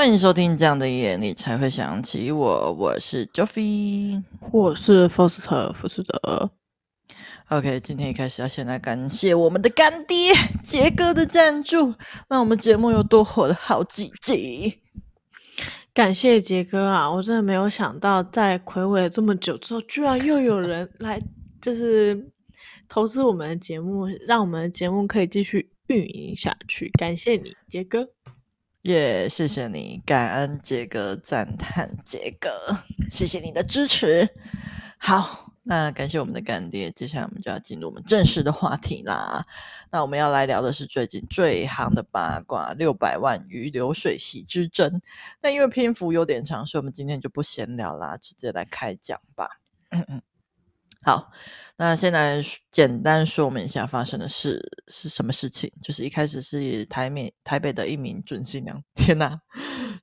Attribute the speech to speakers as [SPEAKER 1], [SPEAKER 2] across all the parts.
[SPEAKER 1] 欢迎收听《这样的夜你才会想起我》，我是 Joffy，
[SPEAKER 2] 我是 Foster 福斯德。
[SPEAKER 1] OK，今天一开始要先来感谢我们的干爹杰哥的赞助，让我们节目又多火了好几集。
[SPEAKER 2] 感谢杰哥啊！我真的没有想到，在睽违了这么久之后，居然又有人来，就是投资我们的节目，让我们的节目可以继续运营下去。感谢你，杰哥。
[SPEAKER 1] 耶谢谢你，感恩杰哥，赞叹杰哥，谢谢你的支持。好，那感谢我们的干爹，接下来我们就要进入我们正式的话题啦。那我们要来聊的是最近最夯的八卦——六百万与流水席之争。那因为篇幅有点长，所以我们今天就不闲聊啦，直接来开讲吧。嗯嗯。好，那先来简单说明一下发生的事是什么事情。就是一开始是台美台北的一名准新娘，天哪，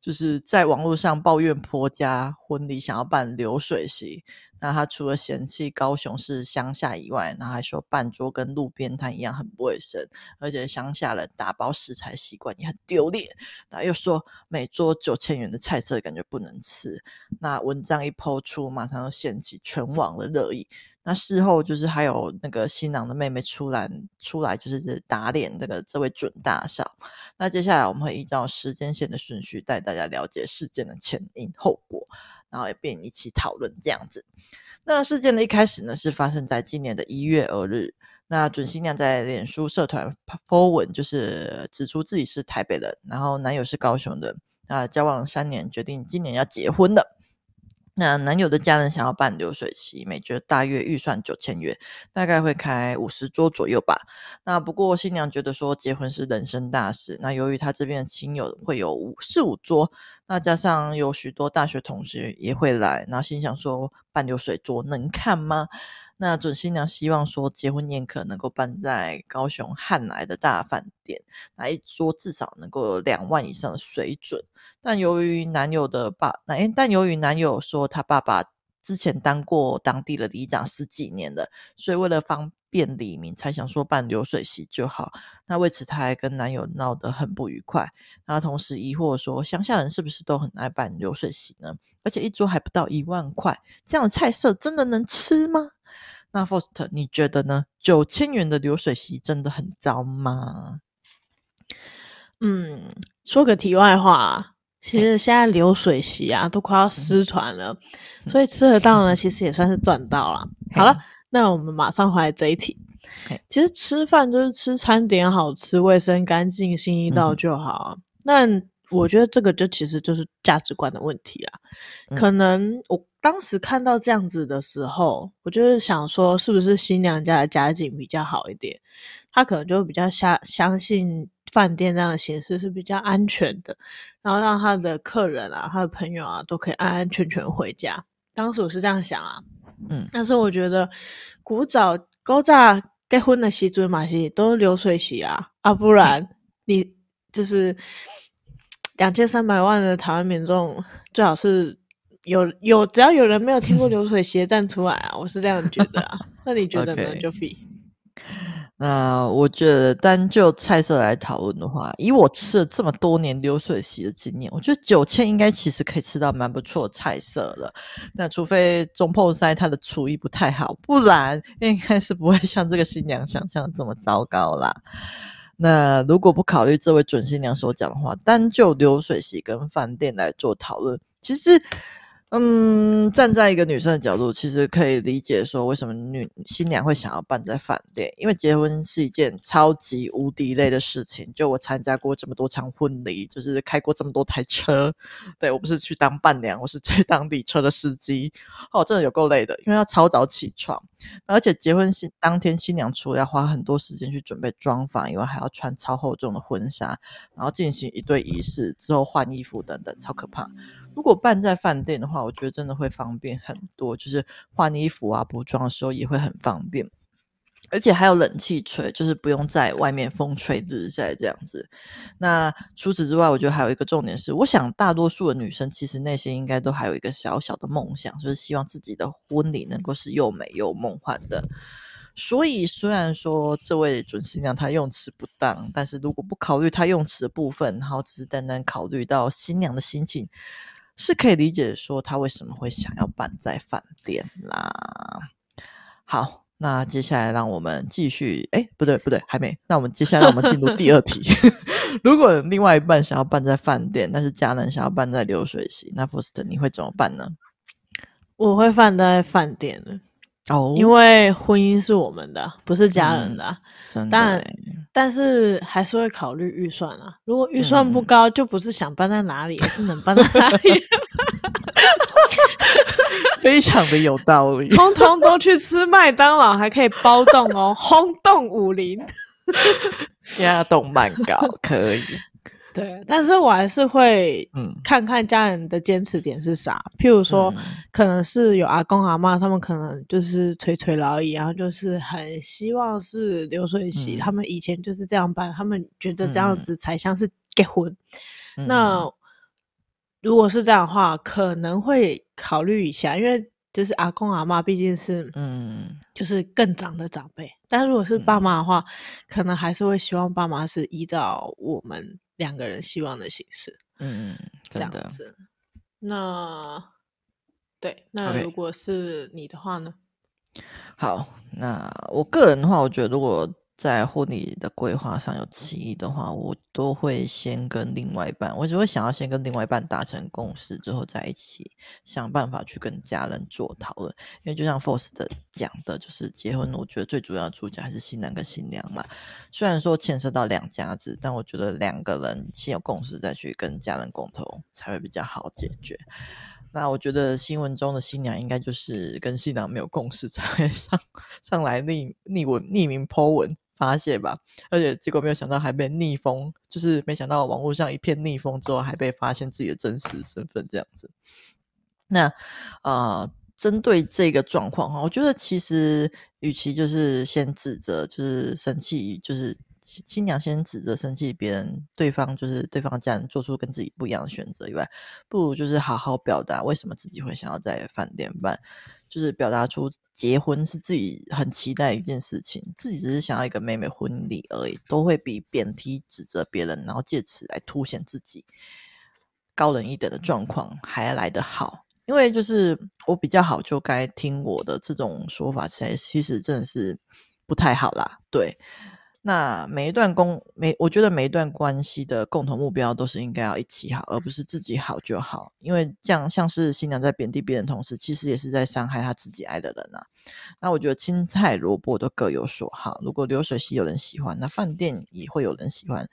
[SPEAKER 1] 就是在网络上抱怨婆家婚礼想要办流水席。那他除了嫌弃高雄是乡下以外，然后还说办桌跟路边摊一样很不卫生，而且乡下人打包食材习惯也很丢脸。然后又说每桌九千元的菜色感觉不能吃。那文章一抛出，马上就掀起全网的热议。那事后就是还有那个新郎的妹妹出来出来，就是打脸这个这位准大少。那接下来我们会依照时间线的顺序带大家了解事件的前因后果，然后也便一起讨论这样子。那事件的一开始呢，是发生在今年的一月二日。那准新娘在脸书社团 po 文，就是指出自己是台北人，然后男友是高雄人，那交往三年，决定今年要结婚了。那男友的家人想要办流水席，每桌大约预算九千元，大概会开五十桌左右吧。那不过新娘觉得说结婚是人生大事，那由于她这边的亲友会有五四五桌，那加上有许多大学同学也会来，那心想说办流水桌能看吗？那准新娘希望说，结婚宴客能够办在高雄汉来的大饭店，那一桌至少能够有两万以上的水准。但由于男友的爸，那但由于男友说他爸爸之前当过当地的里长十几年了，所以为了方便李明，才想说办流水席就好。那为此，他还跟男友闹得很不愉快。那同时疑惑说，乡下人是不是都很爱办流水席呢？而且一桌还不到一万块，这样的菜色真的能吃吗？那 First，你觉得呢？九千元的流水席真的很糟吗？
[SPEAKER 2] 嗯，说个题外话，其实现在流水席啊都快要失传了，嗯、所以吃得到呢，其实也算是赚到了。嗯、好了，那我们马上回来这一题。嗯、其实吃饭就是吃餐点好吃、卫生干净、心意到就好。那、嗯、我觉得这个就其实就是价值观的问题啦。嗯、可能我。当时看到这样子的时候，我就是想说，是不是新娘家的家境比较好一点？他可能就比较相相信饭店这样的形式是比较安全的，然后让他的客人啊、他的朋友啊都可以安安全全回家。当时我是这样想啊，嗯，但是我觉得古早古早结婚的时阵嘛是都流水席啊，啊，不然 你就是两千三百万的台湾民众最好是。有有，只要有人没有听过 流水席站出来啊，我是这样觉得啊。那你觉得呢，Joffy？
[SPEAKER 1] 那我觉得单就菜色来讨论的话，以我吃了这么多年流水席的经验，我觉得九千应该其实可以吃到蛮不错的菜色了。那除非中破塞他的厨艺不太好，不然应该是不会像这个新娘想象的这么糟糕啦。那如果不考虑这位准新娘所讲的话，单就流水席跟饭店来做讨论，其实。嗯，站在一个女生的角度，其实可以理解说为什么女新娘会想要办在饭店，因为结婚是一件超级无敌累的事情。就我参加过这么多场婚礼，就是开过这么多台车，对，我不是去当伴娘，我是去当礼车的司机。哦，真的有够累的，因为要超早起床，而且结婚新当天新娘除了要花很多时间去准备妆发以外，还要穿超厚重的婚纱，然后进行一对仪式之后换衣服等等，超可怕。如果办在饭店的话，我觉得真的会方便很多，就是换衣服啊、补妆的时候也会很方便，而且还有冷气吹，就是不用在外面风吹日晒这样子。那除此之外，我觉得还有一个重点是，我想大多数的女生其实内心应该都还有一个小小的梦想，就是希望自己的婚礼能够是又美又梦幻的。所以虽然说这位准新娘她用词不当，但是如果不考虑她用词的部分，然后只是单单考虑到新娘的心情，是可以理解说他为什么会想要办在饭店啦。好。那接下来让我们继续，哎，不对不对，还没。那我们接下来我们进入第二题。如果另外一半想要办在饭店，但是家人想要办在流水席，那福斯特你会怎么办呢？
[SPEAKER 2] 我会办在饭店的哦，因为婚姻是我们的，不是家人的。嗯、真的，但但是还是会考虑预算啊。如果预算不高，嗯、就不是想搬在哪里，而是能搬在哪里。
[SPEAKER 1] 非常的有道理，
[SPEAKER 2] 通通都去吃麦当劳，还可以包栋哦，轰动武林，
[SPEAKER 1] 压栋慢搞可以。
[SPEAKER 2] 对，但是我还是会嗯。看看家人的坚持点是啥，嗯、譬如说，可能是有阿公阿妈，他们可能就是垂垂老矣，然后就是很希望是流水席，嗯、他们以前就是这样办，他们觉得这样子才像是结婚。嗯、那如果是这样的话，可能会考虑一下，因为就是阿公阿妈毕竟是，嗯，就是更长的长辈。但如果是爸妈的话，嗯、可能还是会希望爸妈是依照我们两个人希望的形式，嗯，这样子。那对，那如果是你的话呢
[SPEAKER 1] ？Okay. 好，那我个人的话，我觉得如果。在婚礼的规划上有歧义的话，我都会先跟另外一半，我只会想要先跟另外一半达成共识，之后再一起想办法去跟家人做讨论。因为就像 Faust 讲的，就是结婚，我觉得最主要的主角还是新郎跟新娘嘛。虽然说牵涉到两家子，但我觉得两个人先有共识，再去跟家人共同，才会比较好解决。那我觉得新闻中的新娘应该就是跟新郎没有共识，才会上上来匿匿文匿名 po 文。发泄吧，而且结果没有想到还被逆风，就是没想到网络上一片逆风之后，还被发现自己的真实身份这样子。那呃，针对这个状况哈，我觉得其实与其就是先指责，就是生气，就是新娘先指责生气别人，对方就是对方家人做出跟自己不一样的选择以外，不如就是好好表达为什么自己会想要在饭店办。就是表达出结婚是自己很期待一件事情，自己只是想要一个妹妹婚礼而已，都会比贬低指责别人，然后借此来凸显自己高人一等的状况还要来得好。因为就是我比较好，就该听我的这种说法，其实其实真的是不太好啦，对。那每一段工每，我觉得每一段关系的共同目标都是应该要一起好，而不是自己好就好。因为这样像是新娘在贬低别人同时，其实也是在伤害她自己爱的人啊。那我觉得青菜萝卜都各有所好。如果流水席有人喜欢，那饭店也会有人喜欢。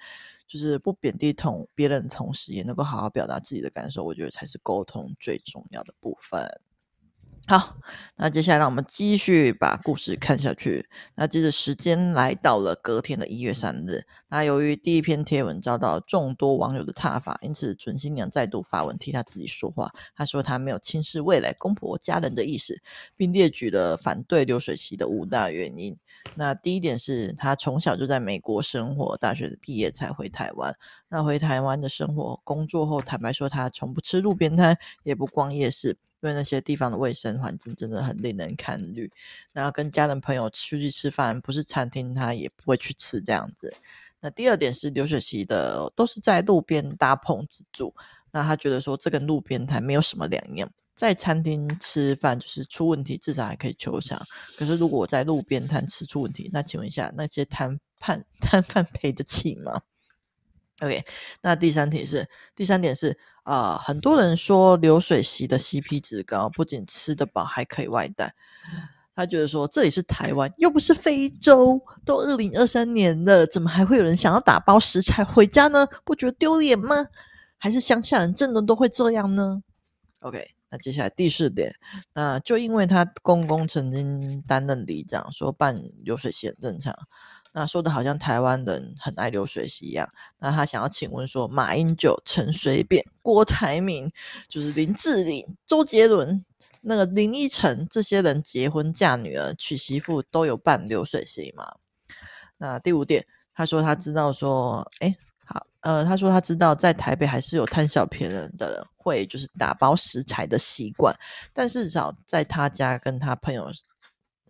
[SPEAKER 1] 就是不贬低同别人的同时，也能够好好表达自己的感受，我觉得才是沟通最重要的部分。好，那接下来让我们继续把故事看下去。那接着时间来到了隔天的一月三日。那由于第一篇贴文遭到众多网友的挞伐，因此准新娘再度发文替她自己说话。她说她没有轻视未来公婆家人的意思，并列举了反对流水席的五大原因。那第一点是他从小就在美国生活，大学毕业才回台湾。那回台湾的生活工作后，坦白说他从不吃路边摊，也不逛夜市。因为那些地方的卫生环境真的很令人堪虑，然后跟家人朋友出去吃饭，不是餐厅他也不会去吃这样子。那第二点是刘雪琪的都是在路边搭棚子住，那他觉得说这跟路边摊没有什么两样。在餐厅吃饭就是出问题，至少还可以求偿。可是如果我在路边摊吃出问题，那请问一下那些摊贩摊贩 赔得起吗？OK，那第三题是第三点是。啊、呃，很多人说流水席的 CP 值高，不仅吃得饱，还可以外带。他觉得说这里是台湾，又不是非洲，都二零二三年了，怎么还会有人想要打包食材回家呢？不觉得丢脸吗？还是乡下人真的都会这样呢？OK，那接下来第四点，那就因为他公公曾经担任里长，说办流水席很正常。那说的好像台湾人很爱流水席一样。那他想要请问说，马英九、陈水扁、郭台铭，就是林志玲、周杰伦、那个林依晨这些人结婚嫁女儿、娶媳妇都有办流水席吗？那第五点，他说他知道说，诶好，呃，他说他知道在台北还是有贪小便宜的人会就是打包食材的习惯，但是至少在他家跟他朋友，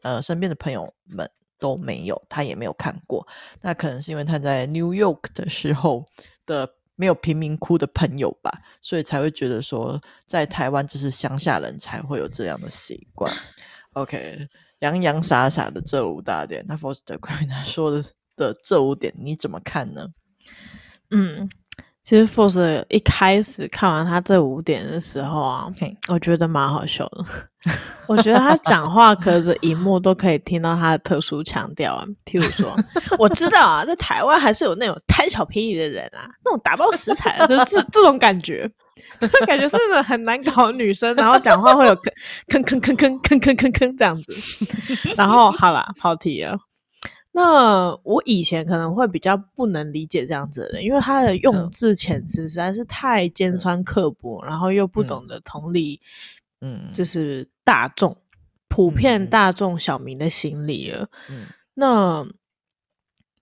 [SPEAKER 1] 呃，身边的朋友们。都没有，他也没有看过。那可能是因为他在 New York 的时候的没有贫民窟的朋友吧，所以才会觉得说，在台湾只是乡下人才会有这样的习惯。OK，洋洋洒洒的这五大点，那 Foster 关于他说的的这五点，你怎么看呢？
[SPEAKER 2] 嗯。其实 Force 一开始看完他这五点的时候啊.我觉得蛮好笑的。我觉得他讲话隔着荧幕都可以听到他的特殊腔调啊。譬如说，我知道啊，在台湾还是有那种贪小便宜的人啊，那种打包食材的，就是这这种感觉，就感觉是不是很难搞女生？然后讲话会有吭吭吭吭吭吭吭吭吭这样子。然后好啦，跑题了。那我以前可能会比较不能理解这样子的人，因为他的用字遣词实在是太尖酸刻薄，嗯、然后又不懂得同理，嗯，就是大众、嗯、普遍大众小民的心理了。嗯，那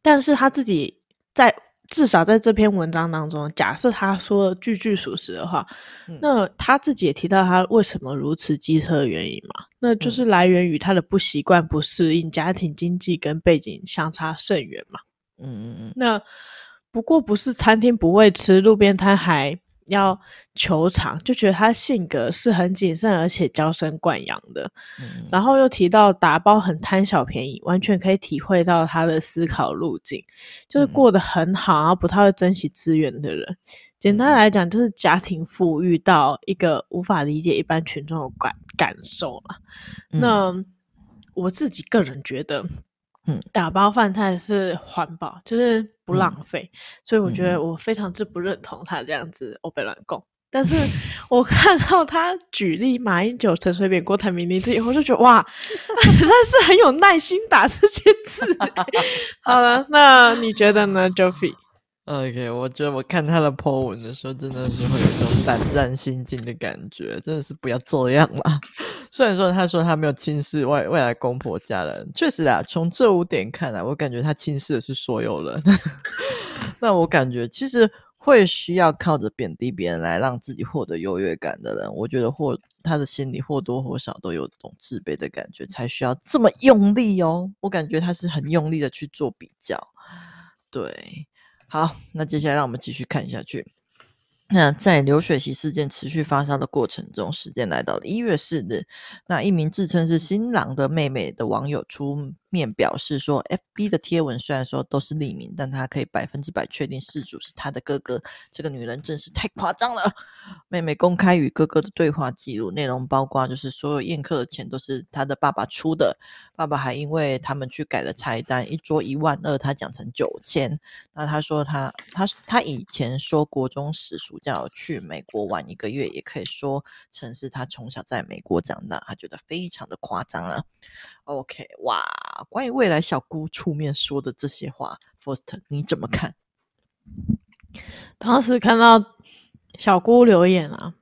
[SPEAKER 2] 但是他自己在。至少在这篇文章当中，假设他说的句句属实的话，嗯、那他自己也提到他为什么如此机车的原因嘛，那就是来源于他的不习惯、不适应，家庭经济跟背景相差甚远嘛。嗯嗯嗯。那不过不是餐厅不会吃，路边摊还要求偿，就觉得他性格是很谨慎而且娇生惯养的，嗯、然后又提到打包很贪小便宜，完全可以体会到他的思考路径，就是过得很好，然后不太会珍惜资源的人。简单来讲，就是家庭富裕到一个无法理解一般群众的感感受了。嗯、那我自己个人觉得。嗯，打包饭菜是环保，就是不浪费，嗯、所以我觉得我非常之不认同他这样子欧北乱供。但是 我看到他举例马英九、陈水扁、郭台铭例子以后，就觉得哇，他实在是很有耐心打这些字。好了，那你觉得呢
[SPEAKER 1] OK，我觉得我看他的 po 文的时候，真的是会有一种胆战心惊的感觉，真的是不要这样啦。虽然说他说他没有轻视外未来公婆家人，确实啊，从这五点看来，我感觉他轻视的是所有人。那我感觉其实会需要靠着贬低别人来让自己获得优越感的人，我觉得或他的心里或多或少都有种自卑的感觉，才需要这么用力哦。我感觉他是很用力的去做比较，对。好，那接下来让我们继续看下去。那在流水席事件持续发酵的过程中，时间来到了一月四日，那一名自称是新郎的妹妹的网友出面表示说，FB 的贴文虽然说都是匿名，但他可以百分之百确定事主是他的哥哥。这个女人真是太夸张了。妹妹公开与哥哥的对话记录，内容包括就是所有宴客的钱都是他的爸爸出的，爸爸还因为他们去改了菜单，一桌一万二，他讲成九千。那他说他他他以前说国中时暑假去美国玩一个月，也可以说成是他从小在美国长大，他觉得非常的夸张了。OK，哇，关于未来小姑出面说的这些话，Foster 你怎么看？
[SPEAKER 2] 当时看到小姑留言啊，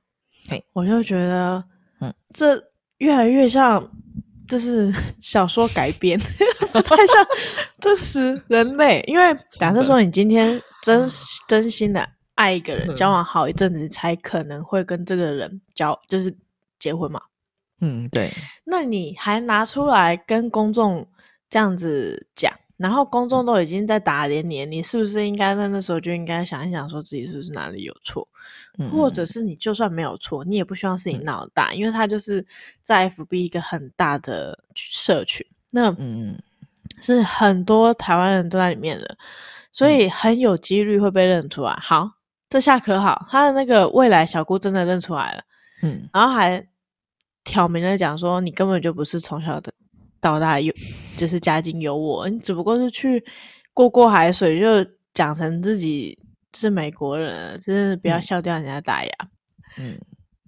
[SPEAKER 2] 我就觉得，嗯，这越来越像就是 小说改编，不太像真实人类。因为假设说你今天真真心的爱一个人，交往好一阵子，才可能会跟这个人交，就是结婚嘛。
[SPEAKER 1] 嗯，对。
[SPEAKER 2] 那你还拿出来跟公众这样子讲，然后公众都已经在打脸你，你是不是应该在那时候就应该想一想，说自己是不是哪里有错？嗯、或者是你就算没有错，你也不希望事情闹大，嗯、因为他就是在 FB 一个很大的社群，那嗯，是很多台湾人都在里面的，所以很有几率会被认出来。好，这下可好，他的那个未来小姑真的认出来了，嗯，然后还。挑明了讲说，你根本就不是从小的到大有，就是家境有我，你只不过是去过过海水，就讲成自己是美国人，真是不要笑掉人家大牙。嗯，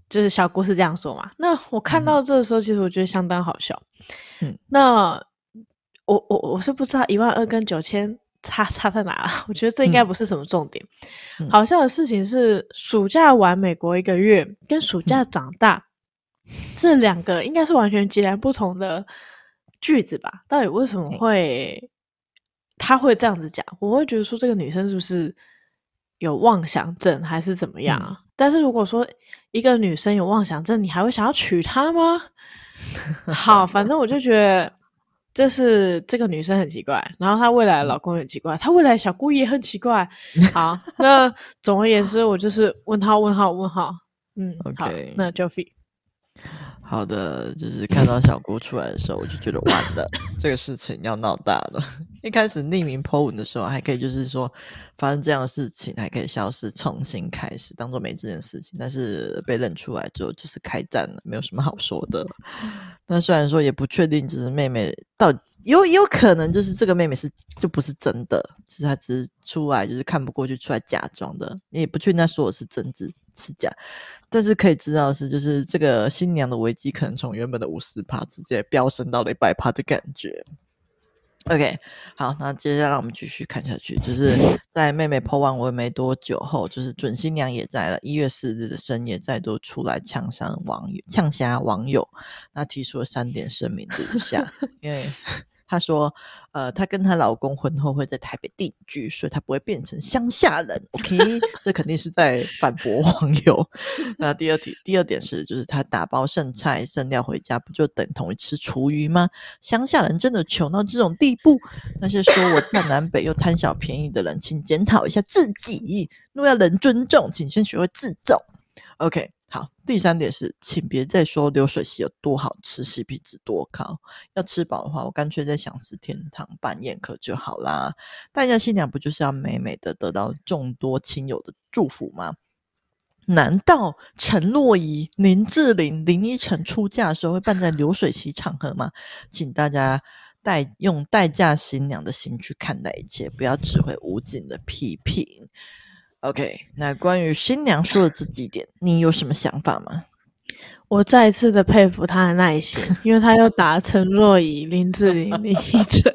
[SPEAKER 2] 就是小姑是这样说嘛。那我看到这个时候，其实我觉得相当好笑。嗯，那我我我是不知道一万二跟九千差差在哪了。我觉得这应该不是什么重点。嗯，好笑的事情是，暑假玩美国一个月，跟暑假长大。这两个应该是完全截然不同的句子吧？到底为什么会他会这样子讲？我会觉得说这个女生是不是有妄想症，还是怎么样？嗯、但是如果说一个女生有妄想症，你还会想要娶她吗？好，反正我就觉得这是这个女生很奇怪，然后她未来的老公也很奇怪，她、嗯、未来小姑也很奇怪。好，那总而言之，我就是问号问号问号。嗯好，那就飞。
[SPEAKER 1] 好的，就是看到小姑出来的时候，我就觉得完了，这个事情要闹大了。一开始匿名 po 文的时候，还可以就是说发生这样的事情，还可以消失，重新开始，当做没这件事情。但是被认出来之后，就是开战了，没有什么好说的。那虽然说也不确定，就是妹妹到有有可能就是这个妹妹是就不是真的，其实她只是出来就是看不过去出来假装的，你也不确定她说的是真是是假。但是可以知道的是，就是这个新娘的危机可能从原本的五十趴直接飙升到了一百趴的感觉。OK，好，那接下来我们继续看下去，就是在妹妹 po 完文没多久后，就是准新娘也在了一月四日的深夜再度出来呛声网友，呛声网友，那提出了三点声明如下，因为。她说：“呃，她跟她老公婚后会在台北定居，所以她不会变成乡下人。”OK，这肯定是在反驳网友。那第二题，第二点是，就是她打包剩菜剩料回家，不就等同于吃厨余吗？乡下人真的穷到这种地步？那些说我大南北又贪小便宜的人，请检讨一下自己。若要人尊重，请先学会自重。OK。第三点是，请别再说流水席有多好吃，CP 值多高。要吃饱的话，我干脆在饗食天堂办宴客就好啦。大家新娘不就是要美美的得到众多亲友的祝福吗？难道陈若仪、林志玲、林依晨出嫁的时候会办在流水席场合吗？请大家代用待嫁新娘的心去看待一切，不要只会无尽的批评。OK，那关于新娘说的这几点，你有什么想法吗？
[SPEAKER 2] 我再一次的佩服她的耐心，因为她又打陈若仪、林志玲、林依晨，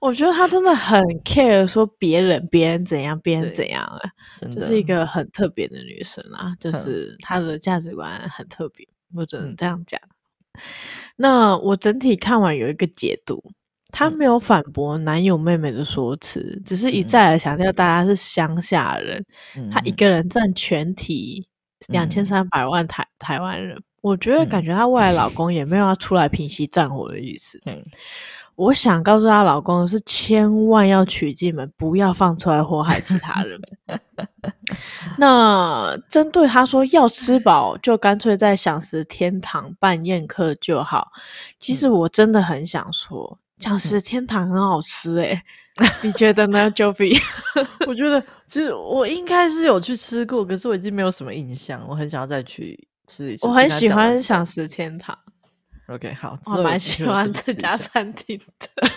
[SPEAKER 2] 我觉得她真的很 care，说别人别人怎样，别人怎样啊，这是一个很特别的女生啊，就是她的价值观很特别，我只能这样讲。嗯。那我整体看完有一个解读。他没有反驳男友妹妹的说辞，嗯、只是一再的强调大家是乡下人。嗯、他一个人占全体两千三百万台、嗯、台湾人，我觉得感觉她未来老公也没有要出来平息战火的意思。嗯、我想告诉她老公的是，千万要娶进门，不要放出来祸害其他人。那针对她说要吃饱，就干脆在享食天堂办宴客就好。其实我真的很想说。饗食天堂很好吃诶、欸、你觉得呢，Joey？
[SPEAKER 1] 我觉得其实我应该是有去吃过，可是我已经没有什么印象。我很想要再去吃一次。
[SPEAKER 2] 我很喜欢想食天堂。
[SPEAKER 1] OK，好，
[SPEAKER 2] 我蛮喜欢这家餐厅的。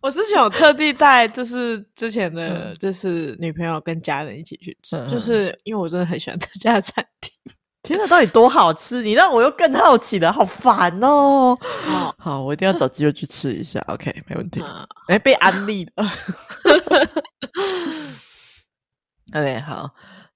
[SPEAKER 2] 我之前有特地带，就是之前的，就是女朋友跟家人一起去吃，嗯、就是因为我真的很喜欢这家餐厅。
[SPEAKER 1] 天哪，到底多好吃？你让我又更好奇了，好烦哦！好，好，我一定要找机会去吃一下。OK，没问题。哎、欸，被安利了。OK，好。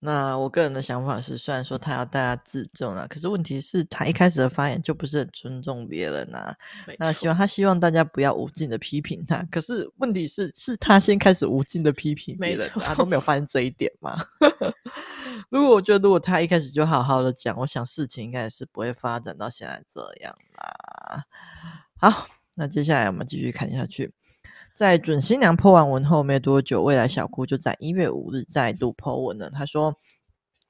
[SPEAKER 1] 那我个人的想法是，虽然说他要大家自重啊，可是问题是，他一开始的发言就不是很尊重别人呐、啊。那希望他希望大家不要无尽的批评他，可是问题是，是他先开始无尽的批评别人，他都没有发现这一点吗？如果我觉得，如果他一开始就好好的讲，我想事情应该是不会发展到现在这样啦。好，那接下来我们继续看下去。在准新娘破完文后没多久，未来小姑就在一月五日再度 po 文了。她说，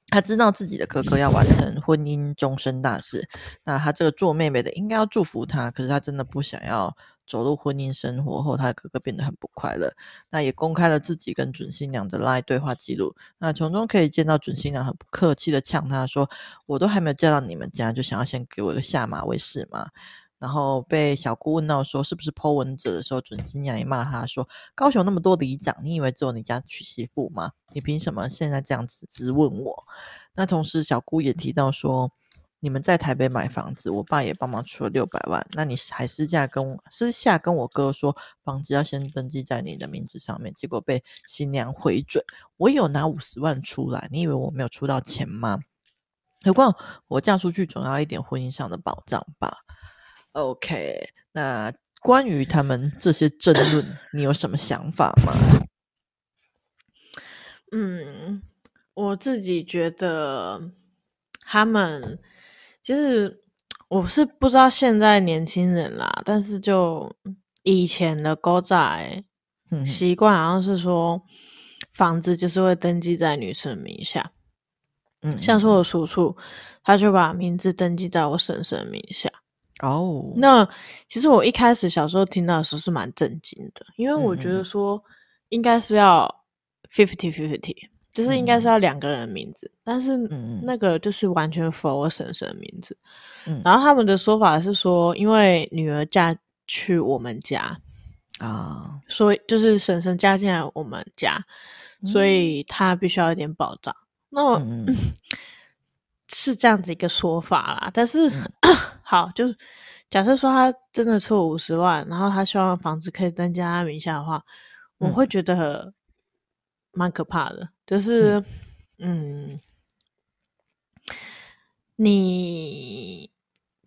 [SPEAKER 1] 她知道自己的哥哥要完成婚姻终身大事，那她这个做妹妹的应该要祝福他，可是她真的不想要走入婚姻生活后，她的哥哥变得很不快乐。那也公开了自己跟准新娘的 LINE 对话记录，那从中可以见到准新娘很不客气的呛她说：“我都还没有嫁到你们家，就想要先给我一个下马威是吗？”然后被小姑问到说是不是剖文者的时候，准新娘也骂他说：“高雄那么多里长，你以为只有你家娶媳妇吗？你凭什么现在这样子质问我？”那同时小姑也提到说：“你们在台北买房子，我爸也帮忙出了六百万，那你还私下跟私下跟我哥说房子要先登记在你的名字上面，结果被新娘回准，我有拿五十万出来，你以为我没有出到钱吗？何况我嫁出去总要一点婚姻上的保障吧。” OK，那关于他们这些争论，你有什么想法吗？
[SPEAKER 2] 嗯，我自己觉得他们其实我是不知道现在年轻人啦，但是就以前的狗仔习惯好像是说，房子就是会登记在女生名下。嗯，像说我叔叔，他就把名字登记在我婶婶名下。哦，那其实我一开始小时候听到的时候是蛮震惊的，因为我觉得说应该是要 fifty fifty，就是应该是要两个人的名字，嗯、但是那个就是完全符合我婶婶的名字。嗯，然后他们的说法是说，因为女儿嫁去我们家啊，所以就是婶婶嫁进来我们家，所以她必须要一点保障。那我、嗯。嗯、是这样子一个说法啦，但是、嗯、好，就是假设说他真的出五十万，然后他希望房子可以增加他名下的话，嗯、我会觉得蛮可怕的。就是，嗯，嗯，你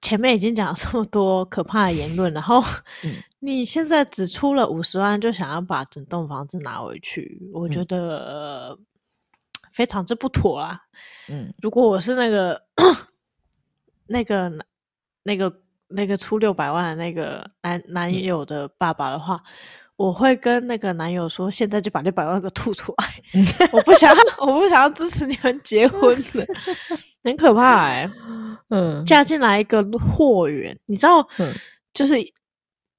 [SPEAKER 2] 前面已经讲了这么多可怕的言论，然后、嗯、你现在只出了五十万，就想要把整栋房子拿回去，我觉得。嗯非常之不妥啊！嗯，如果我是那个、那个、那个、那个出六百万的那个男男友的爸爸的话，嗯、我会跟那个男友说：“现在就把六百万给吐出来！我不想，我不想要支持你们结婚了，很可怕哎、欸！嗯，嫁进来一个货源，你知道，嗯、就是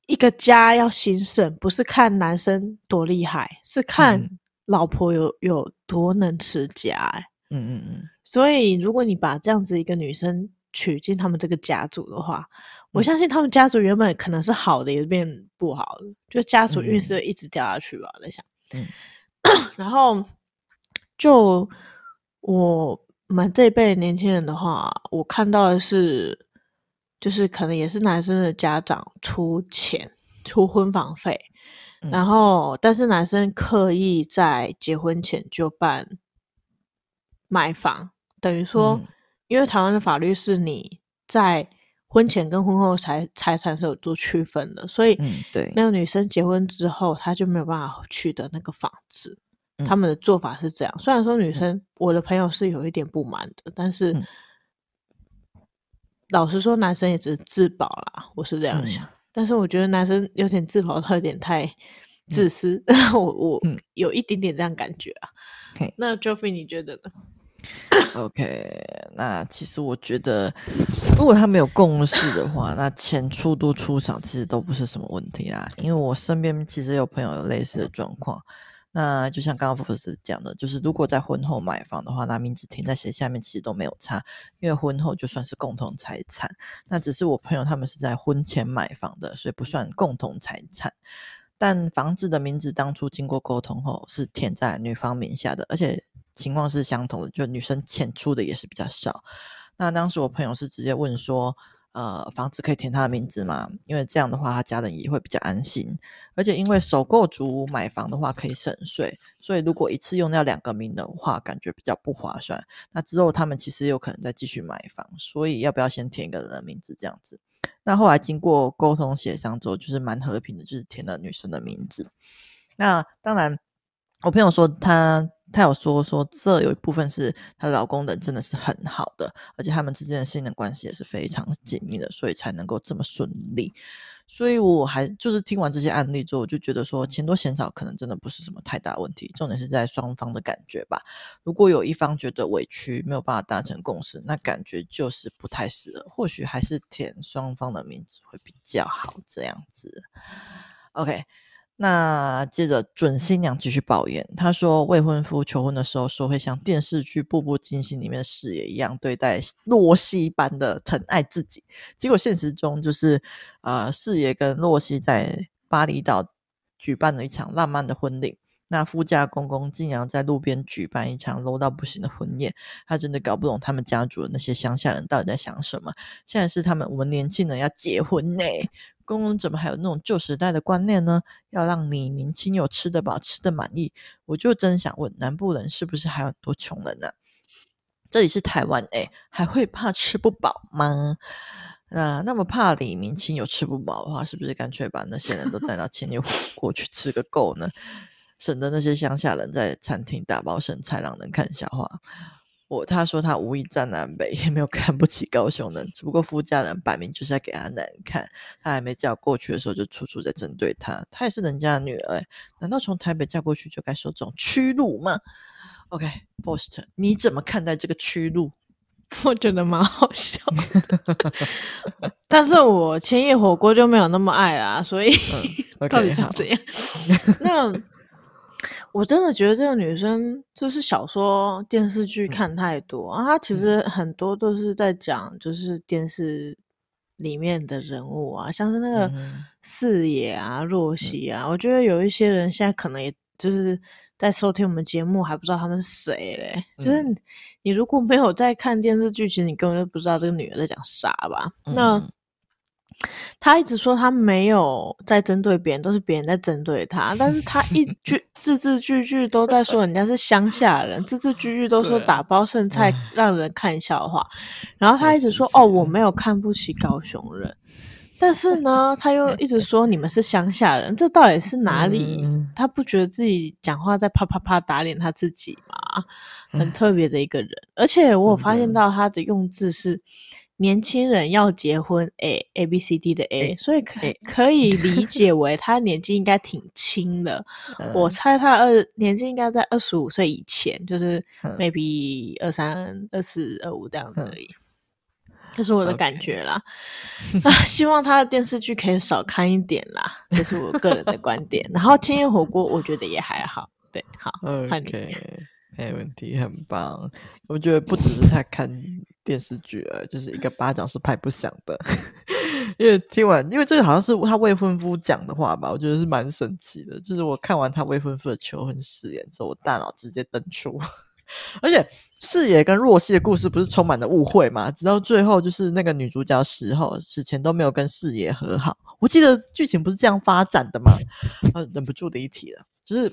[SPEAKER 2] 一个家要兴盛，不是看男生多厉害，是看、嗯。”老婆有有多能持家嗯嗯嗯，所以如果你把这样子一个女生娶进他们这个家族的话，嗯、我相信他们家族原本可能是好的，也变不好的，就家族运势会一直掉下去吧。我在想，嗯，然后就我们这一辈年轻人的话，我看到的是，就是可能也是男生的家长出钱出婚房费。然后，但是男生刻意在结婚前就办买房，等于说，嗯、因为台湾的法律是你在婚前跟婚后财财产是有做区分的，所以，对那个女生结婚之后，她就没有办法取得那个房子。嗯、他们的做法是这样，虽然说女生，嗯、我的朋友是有一点不满的，但是、嗯、老实说，男生也只是自保啦，我是这样想。嗯但是我觉得男生有点自保，他有点太自私。嗯、我我有一点点这样感觉啊。嗯、那 Joffrey 你觉得呢
[SPEAKER 1] ？OK，那其实我觉得，如果他没有共识的话，那钱出多出少其实都不是什么问题啦。因为我身边其实有朋友有类似的状况。那就像刚刚福斯讲的，就是如果在婚后买房的话，那名字填在谁下面其实都没有差，因为婚后就算是共同财产。那只是我朋友他们是在婚前买房的，所以不算共同财产。但房子的名字当初经过沟通后是填在女方名下的，而且情况是相同的，就女生钱出的也是比较少。那当时我朋友是直接问说。呃，房子可以填他的名字吗？因为这样的话，他家人也会比较安心。而且，因为首购族买房的话可以省税，所以如果一次用掉两个名的话，感觉比较不划算。那之后他们其实有可能再继续买房，所以要不要先填一个人的名字这样子？那后来经过沟通协商之后，就是蛮和平的，就是填了女生的名字。那当然，我朋友说他。她有说说，这有一部分是她老公人真的是很好的，而且他们之间的信任关系也是非常紧密的，所以才能够这么顺利。所以我还就是听完这些案例之后，我就觉得说钱多钱少可能真的不是什么太大问题，重点是在双方的感觉吧。如果有一方觉得委屈，没有办法达成共识，那感觉就是不太适合，或许还是填双方的名字会比较好，这样子。OK。那接着准新娘继续抱怨，她说未婚夫求婚的时候说会像电视剧《步步惊心》里面的四爷一样对待洛西般的疼爱自己，结果现实中就是，呃，四爷跟洛西在巴厘岛举办了一场浪漫的婚礼。那夫家公公竟然在路边举办一场 low 到不行的婚宴，他真的搞不懂他们家族的那些乡下人到底在想什么。现在是他们我们年轻人要结婚呢，公公怎么还有那种旧时代的观念呢？要让你年轻有吃得饱、吃得满意。我就真想问，南部人是不是还有很多穷人呢？这里是台湾诶，还会怕吃不饱吗？那那么怕李明清有吃不饱的话，是不是干脆把那些人都带到千里火锅去吃个够呢？省得那些乡下人在餐厅打包剩菜让人看笑话。我他说他无意站南北，也没有看不起高雄人，只不过夫家人摆明就是在给他难看。他还没嫁过去的时候，就处处在针对他。他也是人家的女儿，难道从台北嫁过去就该受这种屈辱吗？OK，Post，、okay, 你怎么看待这个屈辱？
[SPEAKER 2] 我觉得蛮好笑的，但是我千叶火锅就没有那么爱啦，所以、嗯 okay, 到底想怎样？那。我真的觉得这个女生就是小说、电视剧看太多、嗯、啊，她其实很多都是在讲就是电视里面的人物啊，像是那个四野啊、若曦啊、嗯，我觉得有一些人现在可能也就是在收听我们节目，还不知道他们是谁嘞、嗯。就是你如果没有在看电视剧，其实你根本就不知道这个女的在讲啥吧？嗯、那。他一直说他没有在针对别人，都是别人在针对他。但是他一 句字字句句都在说人家是乡下人，字字句句都说打包剩菜让人看笑话。然后他一直说哦，我没有看不起高雄人，但是呢，他又一直说你们是乡下人，这到底是哪里？他不觉得自己讲话在啪啪啪打脸他自己吗？很特别的一个人，而且我有发现到他的用字是。年轻人要结婚，A A B C D 的 A，, A 所以可 可以理解为他年纪应该挺轻的。我猜他二年纪应该在二十五岁以前，就是 maybe 二三、二四、二五这样子而已。这是我的感觉啦。啊，希望他的电视剧可以少看一点啦，这是我个人的观点。然后千叶火锅，我觉得也还好。对，好
[SPEAKER 1] ，OK，没问题，很棒。我觉得不只是他看。电视剧啊，就是一个巴掌是拍不响的。因为听完，因为这个好像是他未婚夫讲的话吧，我觉得是蛮神奇的。就是我看完他未婚夫的求婚誓言之后，我大脑直接登出。而且四野跟若曦的故事不是充满了误会吗？直到最后，就是那个女主角死后死前都没有跟四野和好。我记得剧情不是这样发展的吗？呃，忍不住的一提了，就是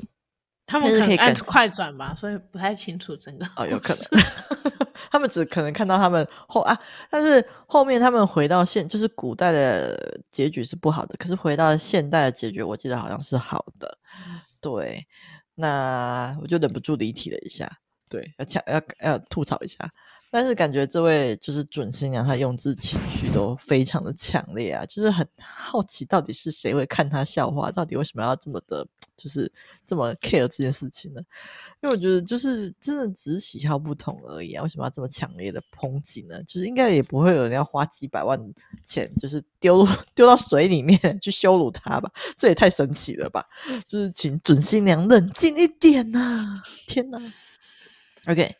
[SPEAKER 2] 他们可以按快转吧，所以不太清楚整个
[SPEAKER 1] 哦，有可能。他们只可能看到他们后啊，但是后面他们回到现，就是古代的结局是不好的，可是回到现代的结局，我记得好像是好的。对，那我就忍不住离题了一下，对，要要要吐槽一下。但是感觉这位就是准新娘，她用字情绪都非常的强烈啊，就是很好奇到底是谁会看她笑话，到底为什么要这么的，就是这么 care 这件事情呢？因为我觉得就是真的只是喜好不同而已啊，为什么要这么强烈的抨击呢？就是应该也不会有人要花几百万钱，就是丢丢到水里面去羞辱他吧？这也太神奇了吧！就是请准新娘冷静一点呐、天呐 OK。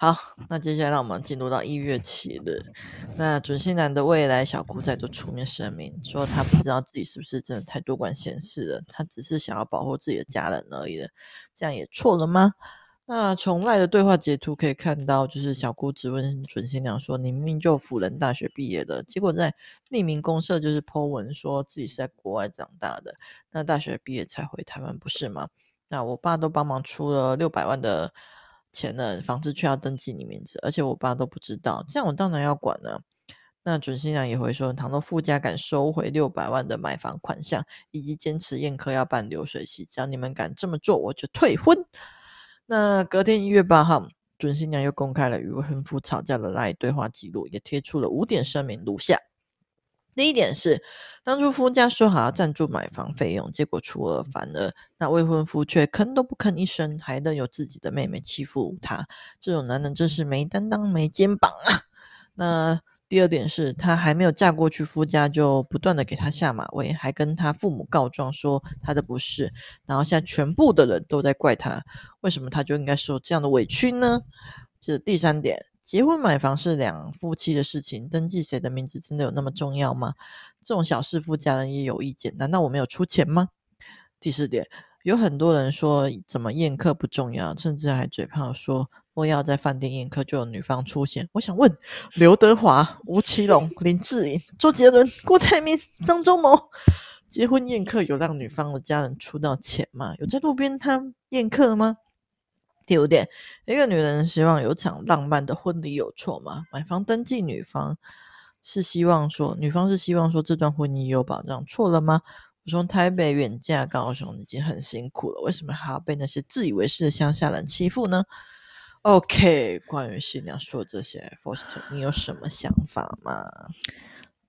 [SPEAKER 1] 好，那接下来让我们进入到一月七日。那准新娘的未来小姑在做出面声明，说她不知道自己是不是真的太多管闲事了，她只是想要保护自己的家人而已了。这样也错了吗？那从赖的对话截图可以看到，就是小姑质问准新娘说：“你明明就辅仁大学毕业的，结果在匿名公社就是 po 文说自己是在国外长大的，那大学毕业才回台湾不是吗？那我爸都帮忙出了六百万的。”钱呢？房子却要登记你名字，而且我爸都不知道，这样我当然要管了。那准新娘也会说，倘若富家敢收回六百万的买房款项，以及坚持宴客要办流水席，只要你们敢这么做，我就退婚。那隔天一月八号，准新娘又公开了与未婚夫吵架的 LINE 对话记录，也贴出了五点声明，如下。第一点是，当初夫家说好要赞助买房费用，结果出尔反尔，那未婚夫却吭都不吭一声，还任由自己的妹妹欺负他。这种男人真是没担当、没肩膀啊！那第二点是，他还没有嫁过去，夫家就不断的给他下马威，还跟他父母告状说他的不是，然后现在全部的人都在怪他，为什么他就应该受这样的委屈呢？这是第三点。结婚买房是两夫妻的事情，登记谁的名字真的有那么重要吗？这种小事夫家人也有意见，难道我没有出钱吗？第四点，有很多人说怎么宴客不重要，甚至还嘴炮说莫要在饭店宴客就有女方出现。我想问，刘德华、吴奇隆、林志颖、周杰伦、郭台铭、张忠谋，结婚宴客有让女方的家人出到钱吗？有在路边摊宴客吗？第五点，一个女人希望有场浪漫的婚礼有错吗？买房登记女方是希望说，女方是希望说这段婚姻有保障，错了吗？我从台北远嫁高雄已经很辛苦了，为什么还要被那些自以为是的乡下人欺负呢？OK，关于新娘说这些，Foster，你有什么想法吗？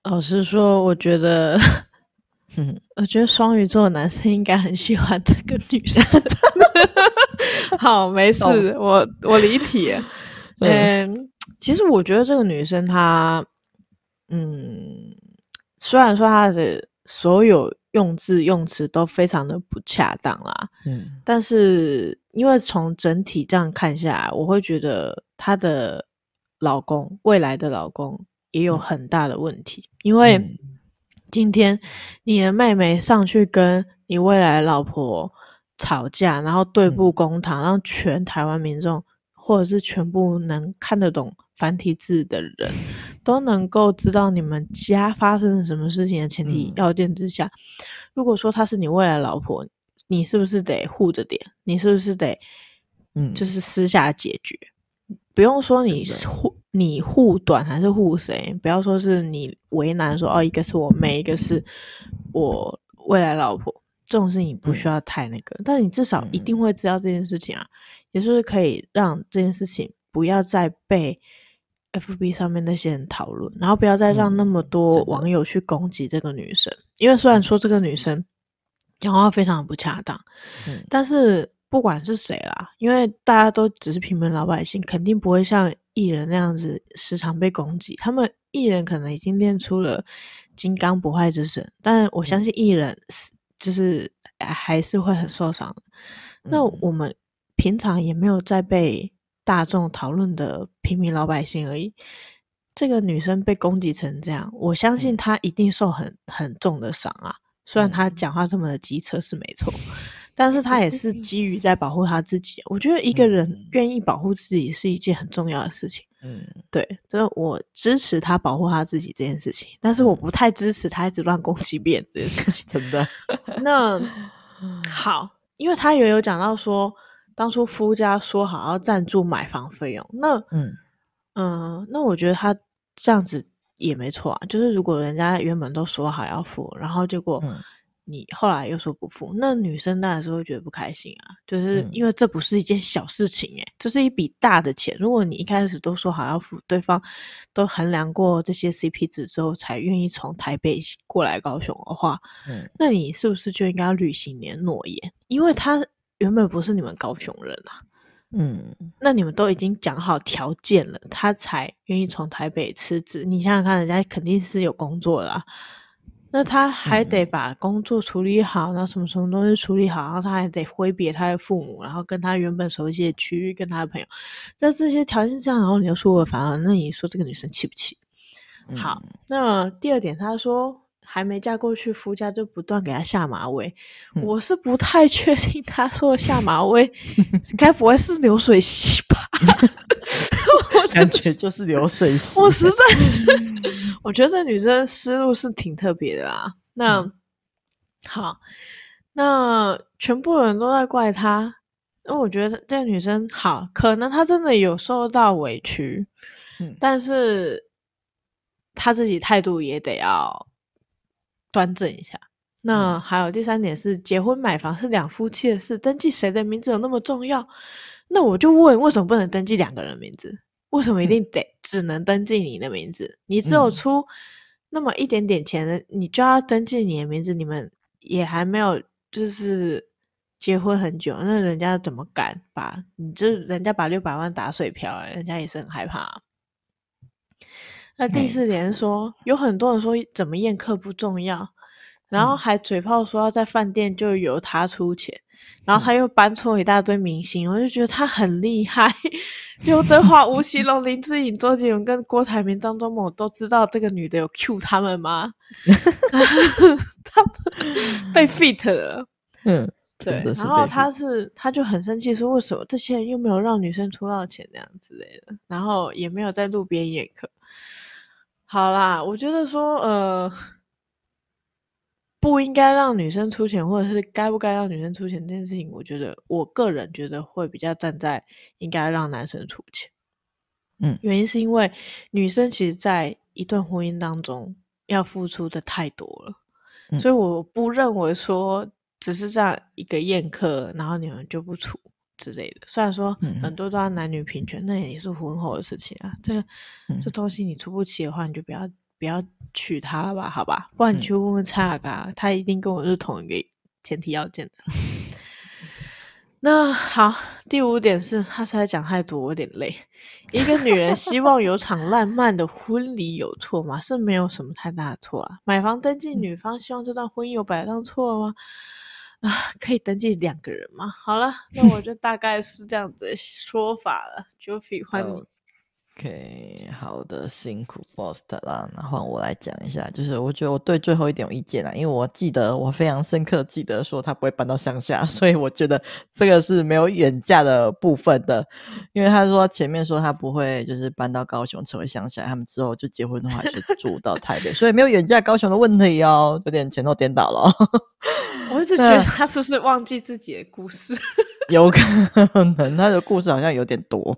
[SPEAKER 2] 老实说，我觉得，我觉得双鱼座的男生应该很喜欢这个女生。好，没 事，我我离题。嗯，其实我觉得这个女生她，嗯，虽然说她的所有用字用词都非常的不恰当啦，嗯，但是因为从整体这样看下来，我会觉得她的老公，未来的老公也有很大的问题，因为今天你的妹妹上去跟你未来的老婆吵架，然后对簿公堂，让全台湾民众。或者是全部能看得懂繁体字的人，都能够知道你们家发生了什么事情的前提要件之下，嗯、如果说她是你未来老婆，你是不是得护着点？你是不是得，嗯，就是私下解决？嗯、不用说你护你护短还是护谁？不要说是你为难说哦，一个是我妹，一个是我未来老婆。这种事情不需要太那个，嗯、但你至少一定会知道这件事情啊，嗯、也就是可以让这件事情不要再被 FB 上面那些人讨论，然后不要再让那么多网友去攻击这个女生。嗯、因为虽然说这个女生讲话非常的不恰当，嗯、但是不管是谁啦，因为大家都只是平民老百姓，肯定不会像艺人那样子时常被攻击。他们艺人可能已经练出了金刚不坏之身，但我相信艺人是。就是还是会很受伤的。那我们平常也没有在被大众讨论的平民老百姓而已。这个女生被攻击成这样，我相信她一定受很很重的伤啊。虽然她讲话这么的机车是没错，但是他也是基于在保护他自己。我觉得一个人愿意保护自己是一件很重要的事情。嗯，对，所以我支持他保护他自己这件事情，但是我不太支持他一直乱攻击别人这件事情。
[SPEAKER 1] 真的？
[SPEAKER 2] 那 好，因为他也有讲到说，当初夫家说好要赞助买房费用，那嗯嗯、呃，那我觉得他这样子也没错啊，就是如果人家原本都说好要付，然后结果。嗯你后来又说不付，那女生当然是会觉得不开心啊，就是因为这不是一件小事情诶、欸，这、嗯、是一笔大的钱。如果你一开始都说好要付，对方都衡量过这些 CP 值之后才愿意从台北过来高雄的话，嗯，那你是不是就应该要履行你的诺言？因为他原本不是你们高雄人啊，嗯，那你们都已经讲好条件了，他才愿意从台北辞职。你想想看，人家肯定是有工作的啊。那他还得把工作处理好，嗯、然后什么什么东西处理好，然后他还得挥别他的父母，然后跟他原本熟悉的区域，跟他的朋友，在这些条件下，然后你又说我烦了，那你说这个女生气不气？嗯、好，那第二点，他说还没嫁过去，夫家就不断给她下马威，嗯、我是不太确定他说的下马威，该不会是流水席吧？我
[SPEAKER 1] 感觉就是流水席，
[SPEAKER 2] 我实在是。我觉得这女生思路是挺特别的啦。那、嗯、好，那全部人都在怪她。那我觉得这个女生好，可能她真的有受到委屈，嗯，但是她自己态度也得要端正一下。那还有第三点是，结婚买房是两夫妻的事，登记谁的名字有那么重要？那我就问，为什么不能登记两个人名字？为什么一定得只能登记你的名字？嗯、你只有出那么一点点钱的，你就要登记你的名字。你们也还没有就是结婚很久，那人家怎么敢把你这人家把六百万打水漂？人家也是很害怕。那第四点是说，嗯、有很多人说怎么宴客不重要，然后还嘴炮说要在饭店就由他出钱。然后他又搬出一大堆明星，嗯、我就觉得他很厉害。刘德华、吴奇隆、林志颖、周杰伦跟郭台铭、张忠谋都知道这个女的有 cue 他们吗？他们 被 fit 了。嗯，对。然后他是他就很生气，说为什么这些人又没有让女生出到钱这样之类的，然后也没有在路边宴客。好啦，我觉得说呃。不应该让女生出钱，或者是该不该让女生出钱这件事情，我觉得我个人觉得会比较站在应该让男生出钱。嗯，原因是因为女生其实在一段婚姻当中要付出的太多了，嗯、所以我不认为说只是这样一个宴客，然后你们就不出，之类的。虽然说很多都要男女平权，嗯、那也是婚后的事情啊。这个、嗯、这东西你出不起的话，你就不要不要娶她了吧，好吧？不然你去问问蔡阿嘎，他一定跟我是同一个前提要件的。那好，第五点是他实在讲太多，我有点累。一个女人希望有场浪漫的婚礼有错吗？是没有什么太大的错啊。买房登记，女方希望这段婚姻有摆上错吗？啊，可以登记两个人吗？好了，那我 就大概是这样子的说法了。Joffy 欢迎你。
[SPEAKER 1] OK，好的，辛苦 Faust 啦。然后我来讲一下，就是我觉得我对最后一点有意见啦，因为我记得我非常深刻记得说他不会搬到乡下，所以我觉得这个是没有远嫁的部分的。因为他说前面说他不会就是搬到高雄成为乡下，他们之后就结婚的话是住到台北，所以没有远嫁高雄的问题哦，有点前后颠倒了。
[SPEAKER 2] 我一直 觉得他是不是忘记自己的故事？
[SPEAKER 1] 有可能他的故事好像有点多。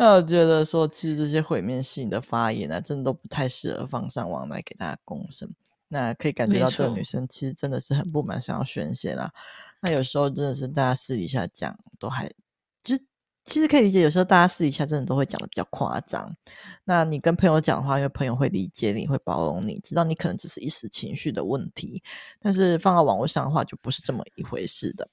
[SPEAKER 1] 那我觉得说，其实这些毁灭性的发言啊，真的都不太适合放上网来给大家公审。那可以感觉到这个女生其实真的是很不满，想要宣泄啦。那有时候真的是大家私底下讲都还，其实其实可以理解，有时候大家私底下真的都会讲的比较夸张。那你跟朋友讲的话，因为朋友会理解你，会包容你，知道你可能只是一时情绪的问题。但是放到网络上的话，就不是这么一回事的。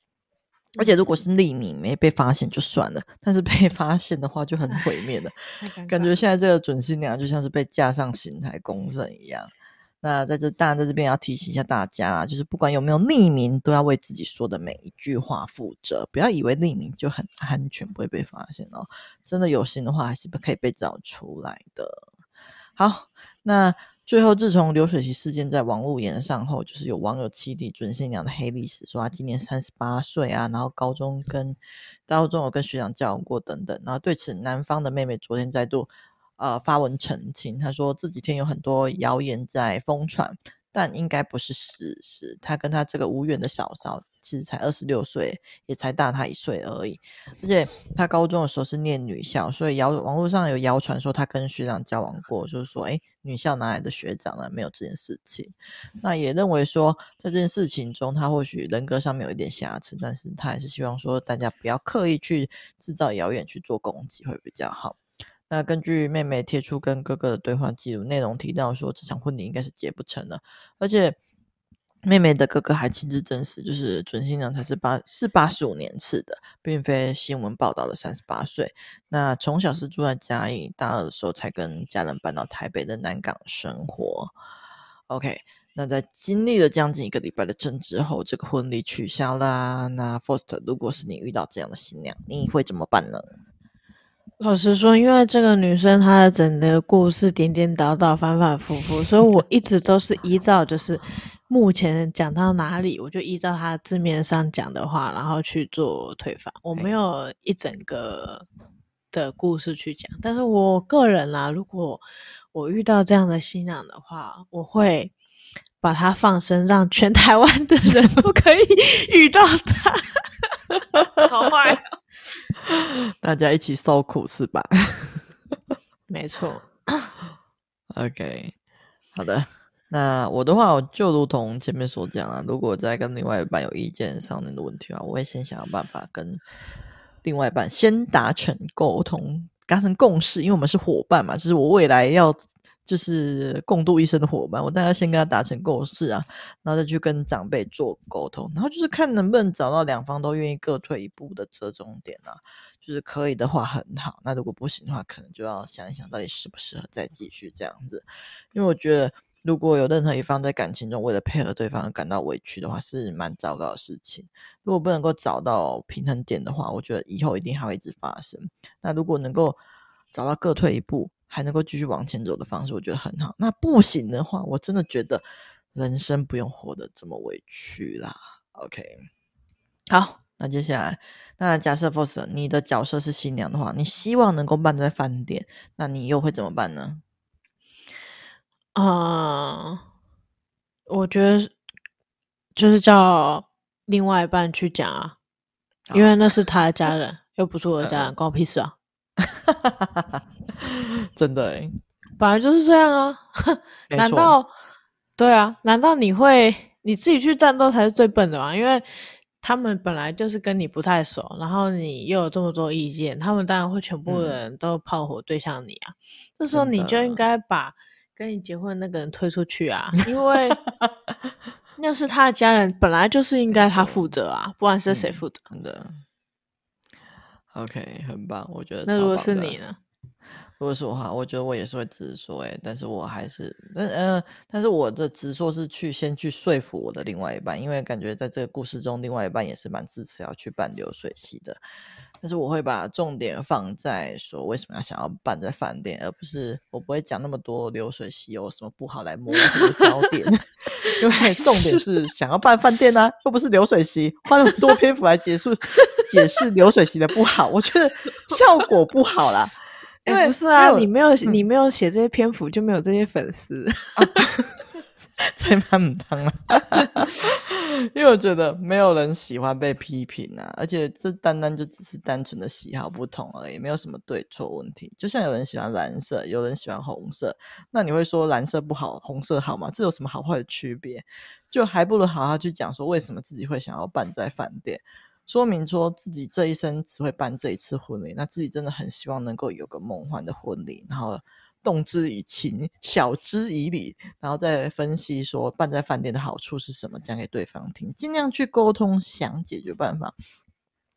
[SPEAKER 1] 而且如果是匿名没被发现就算了，但是被 发现的话就很毁灭了。感觉现在这个准新娘就像是被架上刑台公审一样。那在这当然在这边要提醒一下大家啊，就是不管有没有匿名，都要为自己说的每一句话负责，不要以为匿名就很安全，不会被发现哦。真的有心的话，还是不可以被找出来的。好，那。最后，自从流水席事件在网络炎上后，就是有网友起底准新娘的黑历史，说她今年三十八岁啊，然后高中跟高中有跟学长交往过等等。然后对此，男方的妹妹昨天再度呃发文澄清，她说这几天有很多谣言在疯传。但应该不是事实。他跟他这个无缘的嫂嫂其实才二十六岁，也才大他一岁而已。而且他高中的时候是念女校，所以谣网络上有谣传说他跟学长交往过，就是说，诶，女校哪来的学长呢？没有这件事情。那也认为说，在这件事情中，他或许人格上面有一点瑕疵，但是他还是希望说，大家不要刻意去制造谣言去做攻击，会比较好。那根据妹妹贴出跟哥哥的对话记录，内容提到说，这场婚礼应该是结不成了，而且妹妹的哥哥还亲自证实，就是准新娘才是八是八十五年次的，并非新闻报道的三十八岁。那从小是住在嘉义，大二的时候才跟家人搬到台北的南港生活。OK，那在经历了将近一个礼拜的争执后，这个婚礼取消啦。那 Faust，如果是你遇到这样的新娘，你会怎么办呢？
[SPEAKER 2] 老实说，因为这个女生她的整个故事颠颠倒倒、反反复复，所以我一直都是依照就是目前讲到哪里，我就依照她字面上讲的话，然后去做推翻。我没有一整个的故事去讲，但是我个人啦，如果我遇到这样的新娘的话，我会把她放生，让全台湾的人都可以 遇到她。好坏。
[SPEAKER 1] 大家一起受苦是吧？
[SPEAKER 2] 没错。
[SPEAKER 1] OK，好的。那我的话，我就如同前面所讲啊，如果在跟另外一半有意见上面的问题啊，我会先想办法跟另外一半先达成沟通，达成共识，因为我们是伙伴嘛，就是我未来要。就是共度一生的伙伴，我大概先跟他达成共识啊，然后再去跟长辈做沟通，然后就是看能不能找到两方都愿意各退一步的折中点啊。就是可以的话很好，那如果不行的话，可能就要想一想到底适不适合再继续这样子。因为我觉得如果有任何一方在感情中为了配合对方而感到委屈的话，是蛮糟糕的事情。如果不能够找到平衡点的话，我觉得以后一定还会一直发生。那如果能够找到各退一步，还能够继续往前走的方式，我觉得很好。那不行的话，我真的觉得人生不用活得这么委屈啦。OK，好，那接下来，那假设 Faust 你的角色是新娘的话，你希望能够办在饭店，那你又会怎么办呢？
[SPEAKER 2] 啊、呃，我觉得就是叫另外一半去讲啊，因为那是他的家人，又不是我的家人，关我屁事啊。
[SPEAKER 1] 真的哎，
[SPEAKER 2] 本来就是这样啊！难道对啊？难道你会你自己去战斗才是最笨的吗？因为他们本来就是跟你不太熟，然后你又有这么多意见，他们当然会全部的人都炮火对向你啊。这、嗯、时候你就应该把跟你结婚的那个人推出去啊，因为那是他的家人，本来就是应该他负责啊，不管是谁负责。
[SPEAKER 1] 真的。OK，很棒，我觉得。
[SPEAKER 2] 那如果是你呢？
[SPEAKER 1] 如果是我，我觉得我也是会直说诶，但是我还是，但呃，但是我的直说是去先去说服我的另外一半，因为感觉在这个故事中，另外一半也是蛮支持要去办流水席的。但是我会把重点放在说为什么要想要办在饭店，而不是我不会讲那么多流水席有什么不好来模糊焦点，因为重点是想要办饭店啊，又不是流水席，花那么多篇幅来结束解释流水席的不好，我觉得效果不好啦。因为、欸、不是啊，你没有你没有写这些篇幅，就没有这些粉丝。在那唔当啊，因为我觉得没有人喜欢被批评啊，而且这单单就只是单纯的喜好不同而已，没有什么对错问题。就像有人喜欢蓝色，有人喜欢红色，那你会说蓝色不好，红色好吗？这有什么好坏的区别？就还不如好好去讲说为什么自己会想要办在饭店。说明说自己这一生只会办这一次婚礼，那自己真的很希望能够有个梦幻的婚礼，然后动之以情，晓之以理，然后再分析说办在饭店的好处是什么，讲给对方听，尽量去沟通，想解决办法。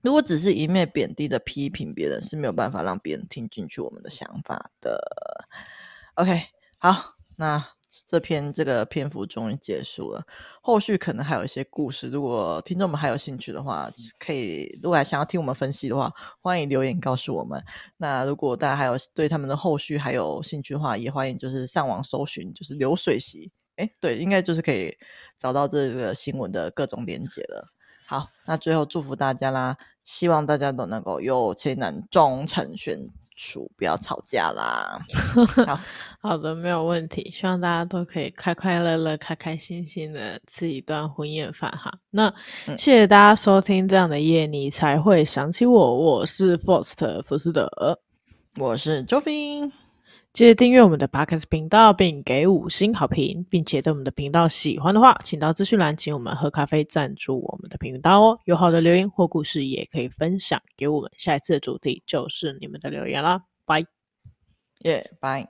[SPEAKER 1] 如果只是一面贬低的批评别人，是没有办法让别人听进去我们的想法的。OK，好，那。这篇这个篇幅终于结束了，后续可能还有一些故事。如果听众们还有兴趣的话，可以如果还想要听我们分析的话，欢迎留言告诉我们。那如果大家还有对他们的后续还有兴趣的话，也欢迎就是上网搜寻，就是流水席。哎，对，应该就是可以找到这个新闻的各种连接了。好，那最后祝福大家啦，希望大家都能够有情人终成眷属，不要吵架啦。好。
[SPEAKER 2] 好的，没有问题。希望大家都可以快快乐乐、开开心心的吃一段婚宴饭哈。那、嗯、谢谢大家收听这样的夜，你才会想起我。我是 Faust 福斯德，
[SPEAKER 1] 我是 Jofie。
[SPEAKER 2] 记得订阅我们的 Podcast 频道，并给五星好评，并且对我们的频道喜欢的话，请到资讯栏请我们喝咖啡赞助我们的频道哦。有好的留言或故事也可以分享给我们。下一次的主题就是你们的留言啦，拜
[SPEAKER 1] 耶，拜。